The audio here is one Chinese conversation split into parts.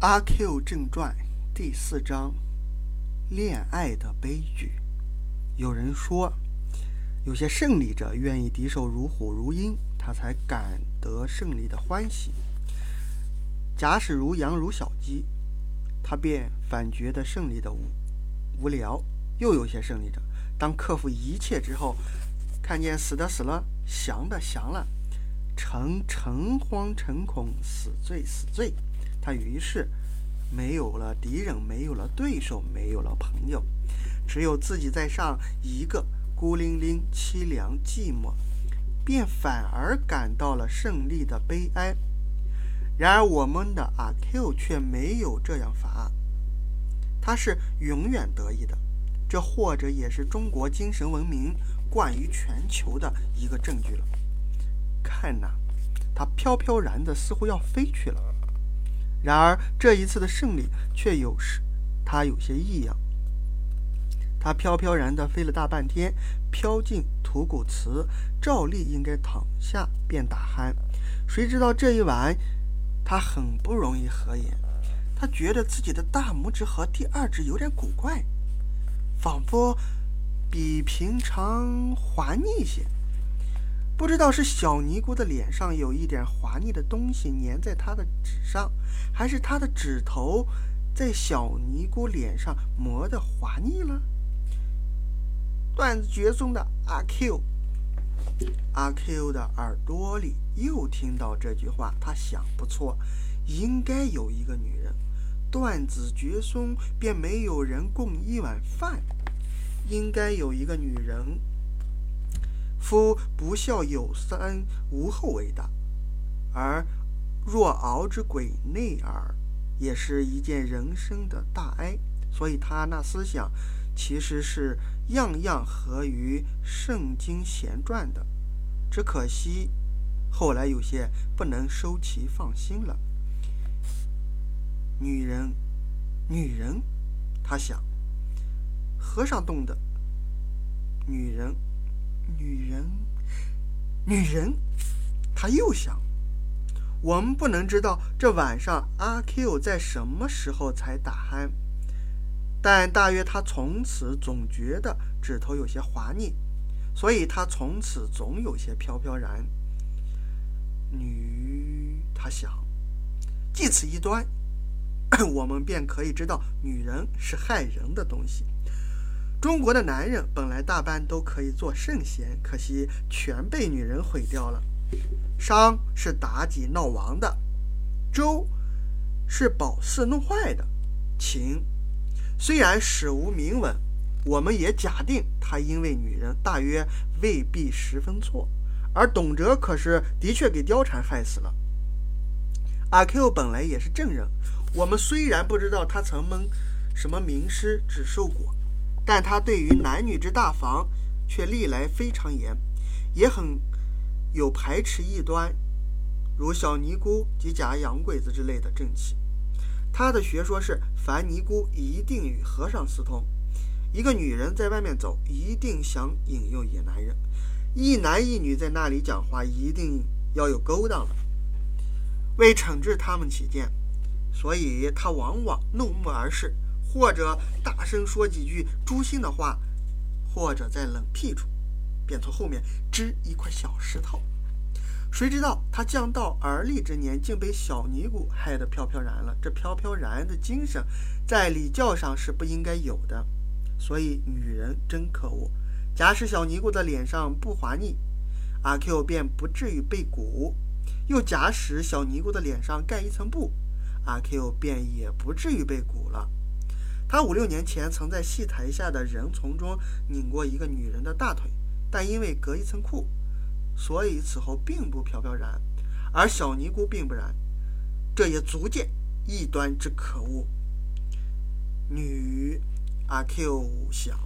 阿 Q 正传第四章：恋爱的悲剧。有人说，有些胜利者愿意敌手如虎如鹰，他才感得胜利的欢喜；假使如羊如小鸡，他便反觉得胜利的无无聊。又有些胜利者，当克服一切之后，看见死的死了，降的降了，诚诚惶诚恐，死罪死罪。他于是没有了敌人，没有了对手，没有了朋友，只有自己在上一个孤零零、凄凉寂寞，便反而感到了胜利的悲哀。然而我们的阿 Q 却没有这样法，他是永远得意的。这或者也是中国精神文明冠于全球的一个证据了。看呐，他飘飘然的，似乎要飞去了。然而这一次的胜利却有时，他有些异样。他飘飘然地飞了大半天，飘进吐谷祠，照例应该躺下便打鼾。谁知道这一晚，他很不容易合眼。他觉得自己的大拇指和第二指有点古怪，仿佛比平常滑腻一些。不知道是小尼姑的脸上有一点滑腻的东西粘在她的纸上，还是她的指头在小尼姑脸上磨得滑腻了。段子绝孙的阿 Q，阿 Q 的耳朵里又听到这句话，他想不错，应该有一个女人。断子绝孙便没有人供一碗饭，应该有一个女人。夫不孝有三，无后为大。而若熬之鬼内耳，也是一件人生的大哀。所以他那思想，其实是样样合于圣经闲传的。只可惜，后来有些不能收其放心了。女人，女人，他想，和尚动的，女人。女人，女人，他又想，我们不能知道这晚上阿 Q 在什么时候才打鼾，但大约他从此总觉得指头有些滑腻，所以他从此总有些飘飘然。女，他想，即此一端，我们便可以知道女人是害人的东西。中国的男人本来大半都可以做圣贤，可惜全被女人毁掉了。商是妲己闹亡的，周是褒姒弄坏的，秦虽然史无明文，我们也假定他因为女人，大约未必十分错。而董卓可是的确给貂蝉害死了。阿 Q 本来也是正人，我们虽然不知道他曾蒙什么名师指授过。但他对于男女之大防，却历来非常严，也很有排斥异端，如小尼姑及假洋鬼子之类的正气。他的学说是：凡尼姑一定与和尚私通，一个女人在外面走，一定想引诱野男人；一男一女在那里讲话，一定要有勾当了。为惩治他们起见，所以他往往怒目而视。或者大声说几句诛心的话，或者在冷僻处，便从后面支一块小石头。谁知道他将到而立之年，竟被小尼姑害得飘飘然了。这飘飘然的精神，在礼教上是不应该有的。所以女人真可恶。假使小尼姑的脸上不滑腻，阿 Q 便不至于被蛊；又假使小尼姑的脸上盖一层布，阿 Q 便也不至于被蛊了。他五六年前曾在戏台下的人丛中拧过一个女人的大腿，但因为隔一层裤，所以此后并不飘飘然。而小尼姑并不然，这也足见异端之可恶。女阿 Q 想，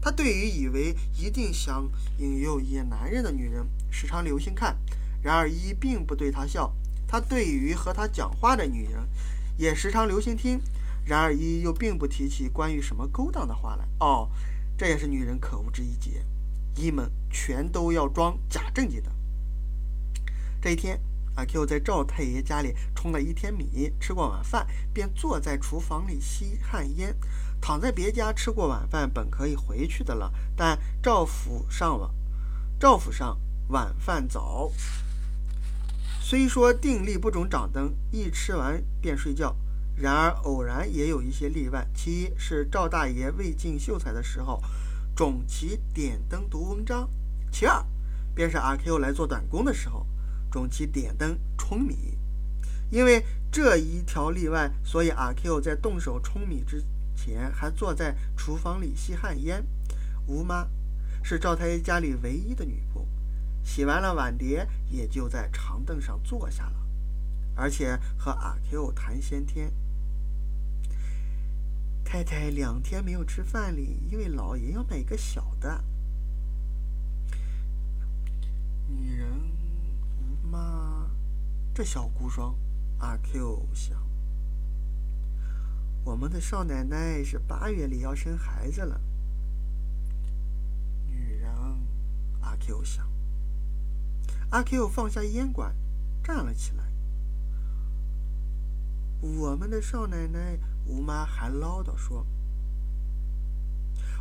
他对于以为一定想引诱野男人的女人，时常留心看；然而一并不对他笑。他对于和他讲话的女人，也时常留心听。然而一又并不提起关于什么勾当的话来。哦，这也是女人可恶之一节。一们全都要装假正经的。这一天，阿 Q 在赵太爷家里冲了一天米，吃过晚饭，便坐在厨房里吸旱烟。躺在别家吃过晚饭，本可以回去的了，但赵府上了，赵府上晚饭早。虽说定例不准掌灯，一吃完便睡觉，然而偶然也有一些例外。其一是赵大爷未进秀才的时候，种其点灯读文章；其二便是阿 Q 来做短工的时候。种其点灯舂米，因为这一条例外，所以阿 Q 在动手舂米之前，还坐在厨房里吸旱烟。吴妈是赵太爷家里唯一的女仆，洗完了碗碟，也就在长凳上坐下了，而且和阿 Q 谈闲天。太太两天没有吃饭了，因为老爷要买个小的。女人。妈，这小孤孀，阿 Q 想，我们的少奶奶是八月里要生孩子了。女人，阿 Q 想。阿 Q 放下烟管，站了起来。我们的少奶奶，吴妈还唠叨说：“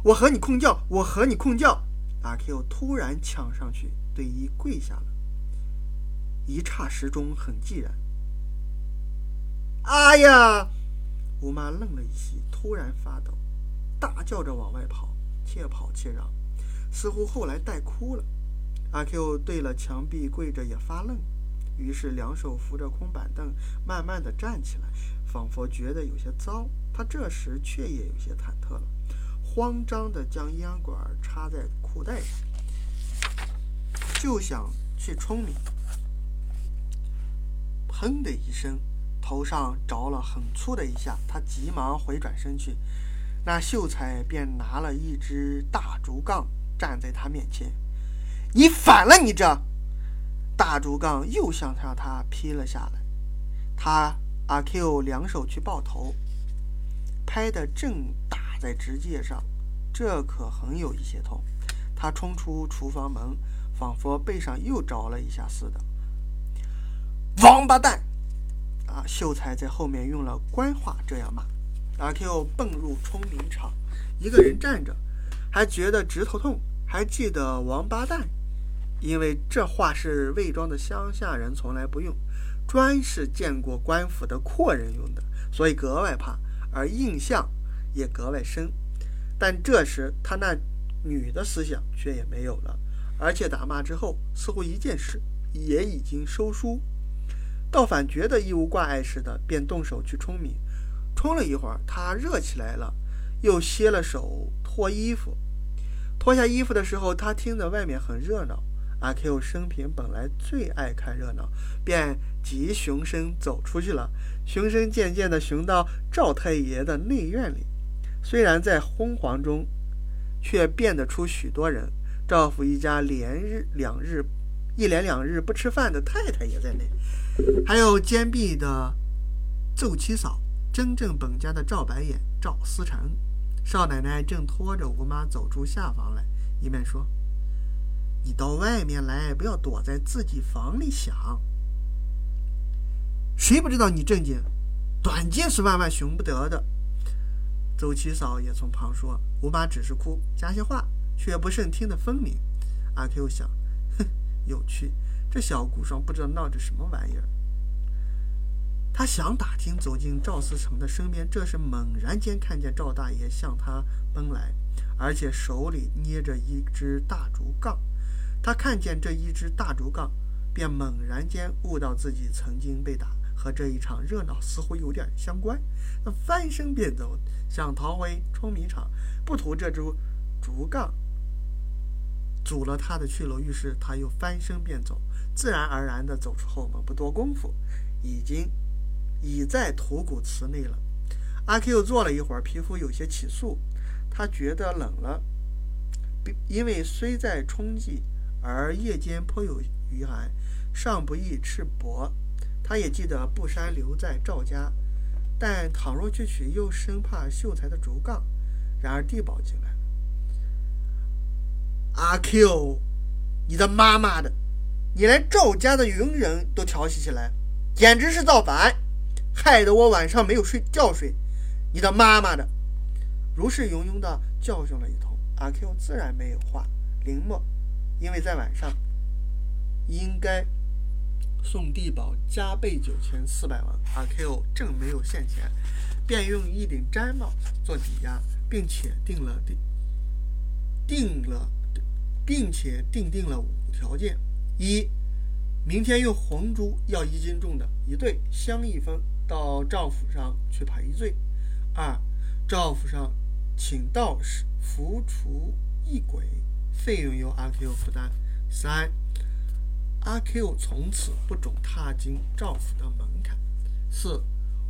我和你控教，我和你控教。”阿 Q 突然抢上去，对一跪下了。一刹时中很寂然。哎呀！吴妈愣了一息，突然发抖，大叫着往外跑，且跑且嚷，似乎后来带哭了。阿 Q 对了墙壁跪着也发愣，于是两手扶着空板凳，慢慢的站起来，仿佛觉得有些糟。他这时却也有些忐忑了，慌张的将烟管插在裤带上，就想去冲米。砰的一声，头上着了很粗的一下，他急忙回转身去，那秀才便拿了一只大竹杠站在他面前。你反了，你这！大竹杠又向向他劈了下来。他阿 Q 两手去抱头，拍的正打在直界上，这可很有一些痛。他冲出厨房门，仿佛背上又着了一下似的。王八蛋！啊，秀才在后面用了官话这样骂。阿 Q 蹦入冲米场，一个人站着，还觉得直头痛。还记得“王八蛋”，因为这话是魏庄的乡下人从来不用，专是见过官府的阔人用的，所以格外怕，而印象也格外深。但这时他那女的思想却也没有了，而且打骂之后，似乎一件事也已经收书。倒反觉得一无挂碍似的，便动手去冲米。冲了一会儿，他热起来了，又歇了手脱衣服。脱下衣服的时候，他听着外面很热闹。阿 Q 生平本来最爱看热闹，便急循声走出去了。循声渐渐地寻到赵太爷的内院里，虽然在昏黄中，却变得出许多人。赵府一家连日两日。一连两日不吃饭的太太也在内，还有坚壁的奏七嫂，真正本家的赵白眼、赵思成。少奶奶正拖着吴妈走出下房来，一面说：“你到外面来，不要躲在自己房里想。谁不知道你正经，短见是万万寻不得的。”周七嫂也从旁说，吴妈只是哭，加些话却不甚听得分明。阿 Q 想。哼有趣，这小姑孀不知道闹着什么玩意儿。他想打听，走进赵思成的身边，这时猛然间看见赵大爷向他奔来，而且手里捏着一只大竹杠。他看见这一支大竹杠，便猛然间悟到自己曾经被打，和这一场热闹似乎有点相关。他翻身便走，想逃回冲米场，不图这支竹杠。阻了他的去路，于是他又翻身便走，自然而然地走出后门。不多功夫，已经已在土谷祠内了。阿 Q 坐了一会儿，皮肤有些起酥，他觉得冷了，因为虽在春季，而夜间颇有余寒，尚不宜赤膊。他也记得布衫留在赵家，但倘若去取，又生怕秀才的竹杠。然而地保进来。阿 Q，你的妈妈的，你连赵家的佣人都调戏起来，简直是造反，害得我晚上没有睡觉睡。你的妈妈的！如是庸庸的教训了一通，阿 Q 自然没有话。林默因为在晚上应该送地保加倍九千四百万，阿 Q 正没有现钱，便用一顶毡帽做抵押，并且定了定定了，并且定定了五条件。一，明天用红珠要一斤重的一对香一分到赵府上去赔罪。二，赵府上请道士扶除异鬼，费用由阿 Q 负担。三，阿 Q 从此不准踏进赵府的门槛。四，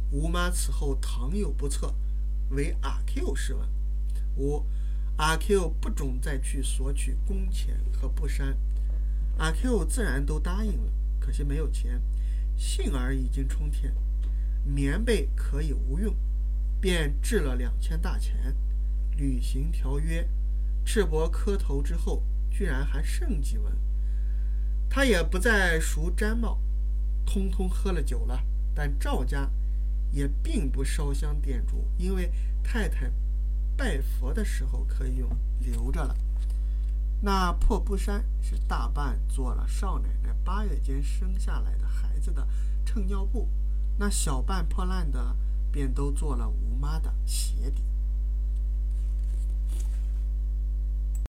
吴妈此后倘有不测，为阿 Q 试问。五，阿 Q 不准再去索取工钱和布衫。阿 Q 自然都答应了，可惜没有钱，信儿已经充填，棉被可以无用，便掷了两千大钱，履行条约。赤膊磕头之后，居然还剩几文，他也不再赎毡帽，通通喝了酒了。但赵家也并不烧香点烛，因为太太拜佛的时候可以用，留着了。那破布衫是大半做了少奶奶八月间生下来的孩子的衬尿布，那小半破烂的便都做了吴妈的鞋底。